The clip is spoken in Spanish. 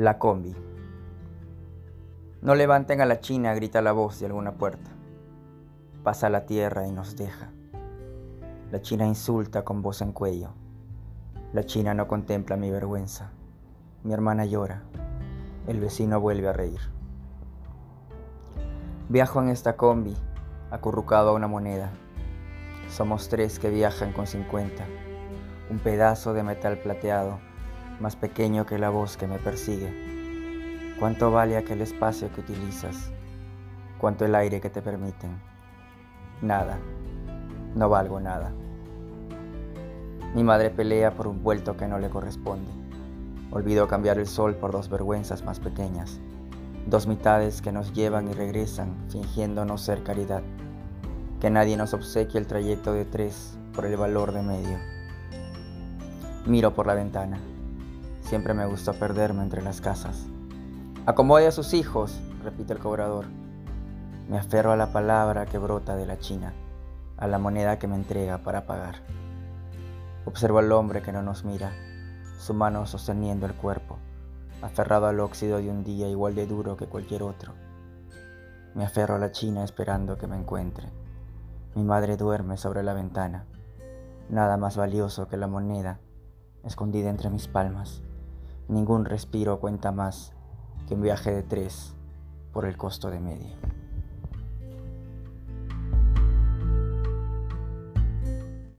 La combi. No levanten a la China, grita la voz de alguna puerta. Pasa la tierra y nos deja. La China insulta con voz en cuello. La China no contempla mi vergüenza. Mi hermana llora. El vecino vuelve a reír. Viajo en esta combi, acurrucado a una moneda. Somos tres que viajan con 50. Un pedazo de metal plateado más pequeño que la voz que me persigue. ¿Cuánto vale aquel espacio que utilizas? ¿Cuánto el aire que te permiten? Nada, no valgo nada. Mi madre pelea por un vuelto que no le corresponde. Olvido cambiar el sol por dos vergüenzas más pequeñas, dos mitades que nos llevan y regresan fingiendo no ser caridad. Que nadie nos obsequie el trayecto de tres por el valor de medio. Miro por la ventana. Siempre me gustó perderme entre las casas. Acomode a sus hijos, repite el cobrador. Me aferro a la palabra que brota de la China, a la moneda que me entrega para pagar. Observo al hombre que no nos mira, su mano sosteniendo el cuerpo, aferrado al óxido de un día igual de duro que cualquier otro. Me aferro a la China esperando que me encuentre. Mi madre duerme sobre la ventana, nada más valioso que la moneda escondida entre mis palmas. Ningún respiro cuenta más que un viaje de tres por el costo de medio.